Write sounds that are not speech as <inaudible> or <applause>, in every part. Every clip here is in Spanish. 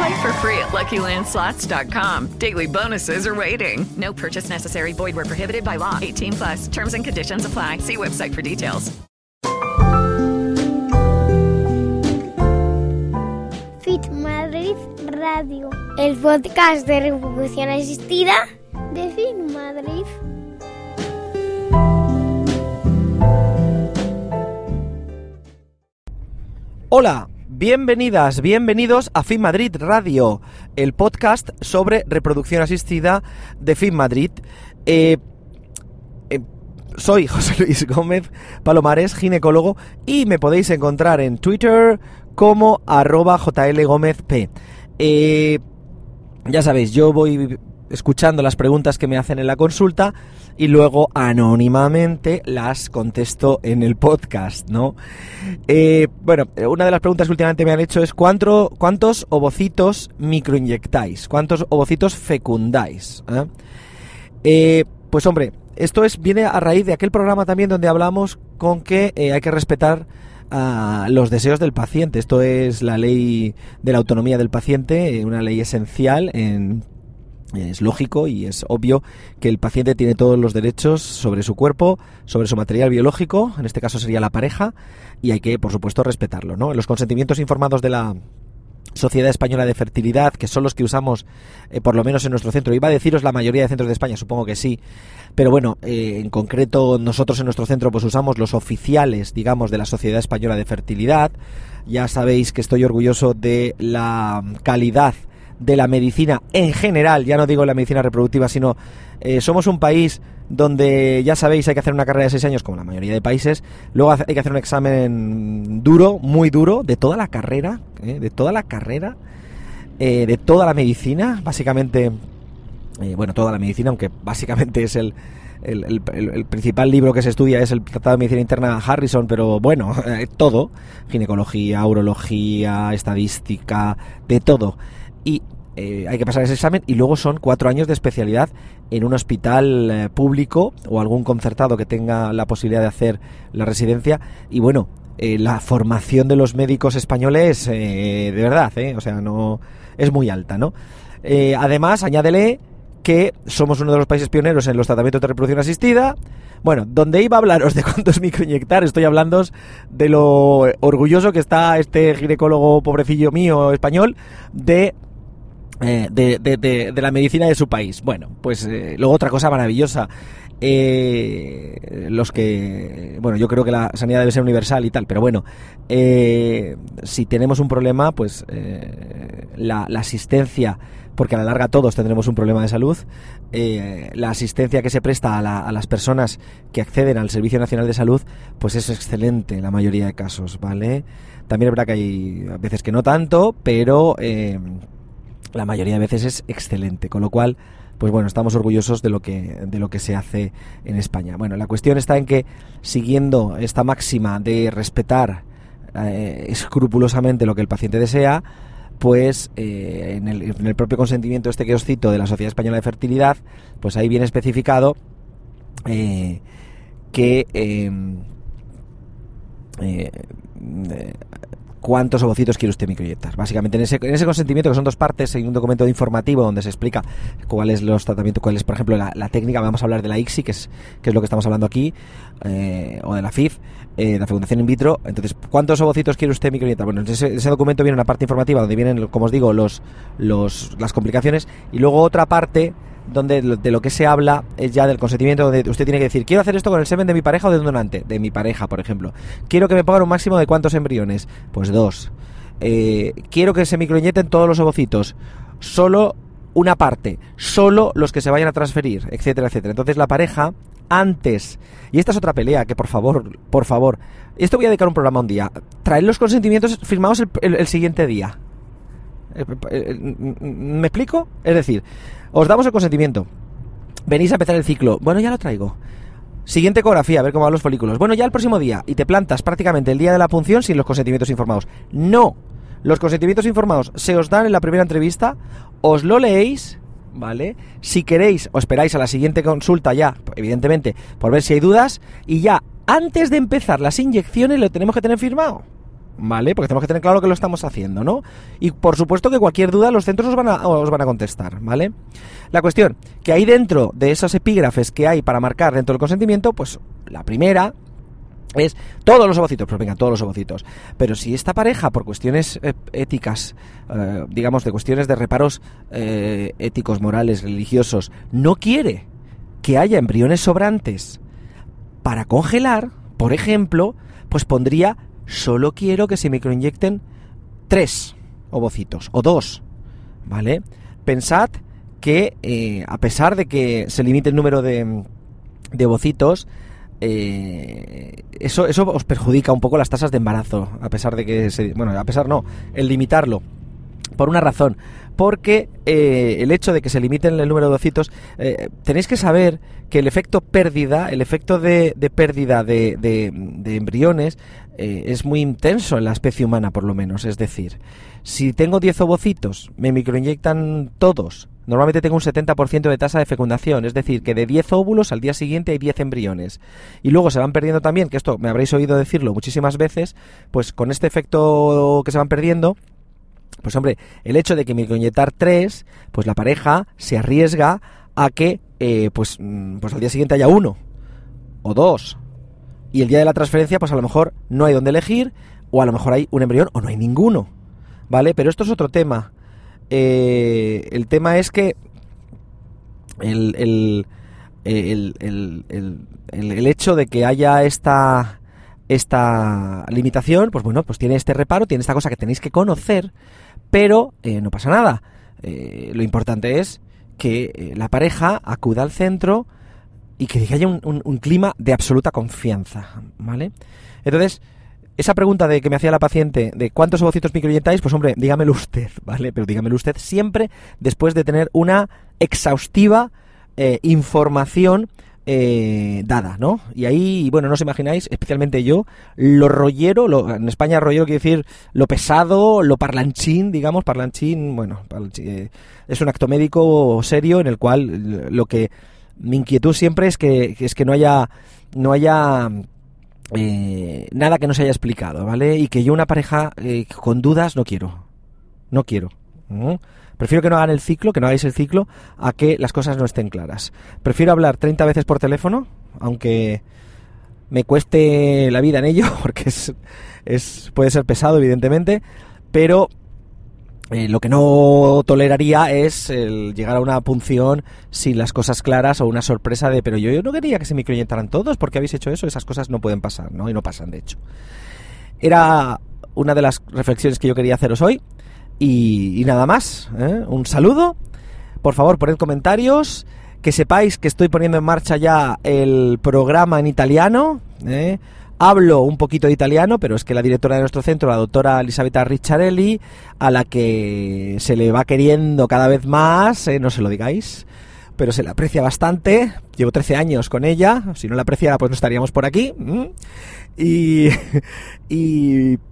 Play for free at LuckyLandSlots.com. Daily bonuses are waiting. No purchase necessary. Void were prohibited by law. 18 plus. Terms and conditions apply. See website for details. Fit Madrid Radio, el podcast de reproducción asistida de Fit Madrid. Hola, bienvenidas, bienvenidos a Fin Madrid Radio, el podcast sobre reproducción asistida de Fin Madrid. Eh, eh, soy <laughs> José Luis Gómez Palomares, ginecólogo, y me podéis encontrar en Twitter como arroba jlgómezp. Eh, ya sabéis, yo voy escuchando las preguntas que me hacen en la consulta y luego anónimamente las contesto en el podcast, ¿no? Eh, bueno, una de las preguntas que últimamente me han hecho es ¿cuánto, ¿cuántos ovocitos microinyectáis? ¿Cuántos ovocitos fecundáis? ¿Eh? Eh, pues hombre, esto es viene a raíz de aquel programa también donde hablamos con que eh, hay que respetar los deseos del paciente. Esto es la ley de la autonomía del paciente, eh, una ley esencial en es lógico y es obvio que el paciente tiene todos los derechos sobre su cuerpo, sobre su material biológico, en este caso sería la pareja, y hay que, por supuesto, respetarlo. ¿no? Los consentimientos informados de la Sociedad Española de Fertilidad, que son los que usamos, eh, por lo menos en nuestro centro. Iba a deciros la mayoría de centros de España, supongo que sí. Pero bueno, eh, en concreto nosotros en nuestro centro pues usamos los oficiales, digamos, de la Sociedad Española de Fertilidad. Ya sabéis que estoy orgulloso de la calidad de la medicina en general, ya no digo la medicina reproductiva, sino eh, somos un país donde ya sabéis hay que hacer una carrera de seis años como la mayoría de países, luego hay que hacer un examen duro, muy duro, de toda la carrera, eh, de toda la carrera, eh, de toda la medicina, básicamente, eh, bueno, toda la medicina, aunque básicamente es el, el, el- principal libro que se estudia es el Tratado de Medicina Interna Harrison, pero bueno, <laughs> eh, todo, ginecología, urología, estadística, de todo. Y eh, hay que pasar ese examen y luego son cuatro años de especialidad en un hospital eh, público o algún concertado que tenga la posibilidad de hacer la residencia. Y bueno, la formación de los médicos españoles, de verdad, o sea, no es muy alta, ¿no? Además, añádele que somos uno de los países pioneros en los tratamientos de reproducción asistida. Bueno, donde iba a hablaros de cuántos microinyectar, estoy hablando de lo orgulloso que está este ginecólogo pobrecillo mío español de eh, de, de- de- de la medicina de su país. Bueno, pues eh, luego otra cosa maravillosa. Eh, los que, bueno, yo creo que la sanidad debe ser universal y tal, pero bueno, eh, si tenemos un problema, pues eh, la, asistencia, porque a la larga todos tendremos un problema de salud, eh, la asistencia que se presta a, la- a las personas que acceden al Servicio Nacional de Salud, pues es excelente en la mayoría de casos, ¿vale? También es verdad que hay veces que no tanto, pero... eh, la mayoría de veces es excelente, con lo cual, pues bueno, estamos orgullosos de lo que de lo que se hace en España. Bueno, la cuestión está en que siguiendo esta máxima de respetar eh, escrupulosamente lo que el paciente desea, pues eh, en, el, propio consentimiento este que os cito de la Sociedad Española de Fertilidad, pues ahí viene especificado eh, que eh, cuántos ovocitos quiere usted microinyectar. Básicamente en ese, en ese consentimiento, que son dos partes, hay un documento informativo donde se explica cuáles los tratamientos, cuál es, por ejemplo, la, técnica, vamos a hablar de la ICSI, que es, que es lo que estamos hablando aquí, eh, o de la FIF, eh, la fecundación in vitro. Entonces, ¿cuántos ovocitos quiere usted microinyectar? Bueno, en ese, ese documento viene una parte informativa donde vienen, como os digo, los, las complicaciones, y luego otra parte donde de lo que se habla es ya del consentimiento, donde usted tiene que decir, quiero hacer esto con el semen de mi pareja o de un donante, de mi pareja, por ejemplo. Quiero que me pongan un máximo de cuántos embriones, pues dos. Eh, quiero que se microinyecten todos los ovocitos, solo una parte, solo los que se vayan a transferir, etcétera, etcétera. Entonces la pareja antes, y esta es otra pelea que por favor, por favor, esto voy a dedicar un programa un día, traer los consentimientos firmados el siguiente día. Eh, eh, eh, ¿Me explico? Es decir, os damos el consentimiento. Venís a empezar el ciclo. Bueno, ya lo traigo. Siguiente ecografía, a ver cómo van los folículos. Bueno, ya el próximo día. Y te plantas prácticamente el día de la punción sin los consentimientos informados. No. Los consentimientos informados se os dan en la primera entrevista. Os lo leéis. ¿Vale? Si queréis, os esperáis a la siguiente consulta ya, evidentemente, por ver si hay dudas. Y ya, antes de empezar las inyecciones, lo tenemos que tener firmado. ¿Vale? Porque tenemos que tener claro que lo estamos haciendo, ¿no? Y por supuesto que cualquier duda los centros os van a, os van a contestar, ¿vale? La cuestión, que ahí dentro de esos epígrafes que hay para marcar dentro del consentimiento, pues la primera es todos los ovocitos, pues venga, todos los ovocitos. Pero si esta pareja, por cuestiones eh, éticas, eh, digamos, de cuestiones de reparos eh, éticos, morales, religiosos, no quiere que haya embriones sobrantes para congelar, por ejemplo, pues pondría solo quiero que se microinyecten tres ovocitos o dos, ¿vale? Pensad que eh, a pesar de que se limite el número de, de ovocitos, eh, eso, eso os perjudica un poco las tasas de embarazo, a pesar de que se, bueno, a pesar no, el limitarlo. Por una razón, porque eh, el hecho de que se limiten el número de ovocitos, eh, tenéis que saber que el efecto pérdida, el efecto de, de pérdida de, de- de embriones eh, es muy intenso en la especie humana, por lo menos. Es decir, si tengo 10 ovocitos, me microinyectan todos, normalmente tengo un 70% de tasa de fecundación, es decir, que de 10 óvulos al día siguiente hay 10 embriones. Y luego se van perdiendo también, que esto me habréis oído decirlo muchísimas veces, pues con este efecto que se van perdiendo, pues hombre, el hecho de que microinyectar tres, pues la pareja se arriesga a que eh, pues, mm, pues al día siguiente haya uno o dos. Y el día de la transferencia, pues a lo mejor no hay donde elegir, o a lo mejor hay un embrión o no hay ninguno. ¿Vale? Pero esto es otro tema. Eh, el tema es que el, el- el- el- el hecho de que haya esta, esta limitación, pues bueno, pues tiene este reparo, tiene esta cosa que tenéis que conocer, pero eh, no pasa nada. Eh, lo importante es que eh, la pareja acuda al centro y que haya un, clima de absoluta confianza, ¿vale? Entonces, esa pregunta de que me hacía la paciente de cuántos ovocitos microinyectáis, pues hombre, dígamelo usted, <laughs> ¿vale? Pero dígamelo usted siempre después de tener una exhaustiva información eh, dada, ¿no? Y ahí, bueno, no os imagináis, especialmente yo, lo rollero, lo- en España rollero quiere decir lo pesado, lo parlanchín, digamos, parlanchín, bueno, parlanchín, eh, es un acto médico serio en el cual lo que mi inquietud siempre es que, es que no haya no haya eh, nada que no se haya explicado, ¿vale? Y que yo una pareja eh, con dudas no quiero, no quiero. ¿no? Prefiero que no hagan el ciclo, que no hagáis el ciclo, a que las cosas no estén claras. Prefiero hablar 30 veces por teléfono, aunque me cueste la vida en ello, <laughs> porque es, es puede ser pesado, evidentemente, pero eh, lo que no toleraría es el llegar a una punción sin las cosas claras o una sorpresa de, pero yo, yo no quería que se microinyectaran todos, porque habéis hecho eso? Esas cosas no pueden pasar, ¿no? Y no pasan, de hecho. Era una de las reflexiones que yo quería haceros hoy. Y, nada más. ¿eh? Un saludo. Por favor, poned comentarios. Que sepáis que estoy poniendo en marcha ya el programa en italiano. ¿eh? Hablo un poquito de italiano, pero es que la directora de nuestro centro, la doctora Elisabetta Ricciarelli, a la que se le va queriendo cada vez más, ¿eh? no se lo digáis, pero se le aprecia bastante. Llevo 13 años con ella, si no la apreciara pues no estaríamos por aquí. y <laughs>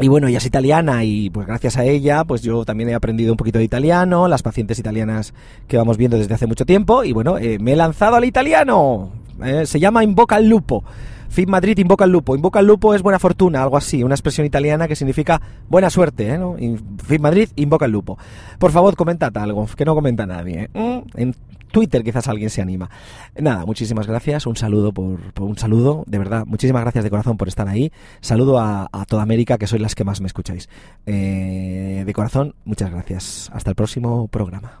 y bueno, ella es italiana y pues gracias a ella pues yo también he aprendido un poquito de italiano, las pacientes italianas que vamos viendo desde hace mucho tiempo y bueno, eh, me he lanzado al italiano. Eh, se llama Invoca al Lupo. Fit Madrid invoca al lupo. Invoca al lupo es buena fortuna, algo así, una expresión italiana que significa buena suerte. ¿eh? Fit Madrid invoca al lupo. Por favor, comentad algo, que no comenta nadie. ¿eh? Mm, Twitter quizás alguien se anima. Nada, muchísimas gracias, un saludo por, un saludo, de verdad, muchísimas gracias de corazón por estar ahí. Saludo a, a toda América, que sois las que más me escucháis. Eh, de corazón, muchas gracias. Hasta el próximo programa.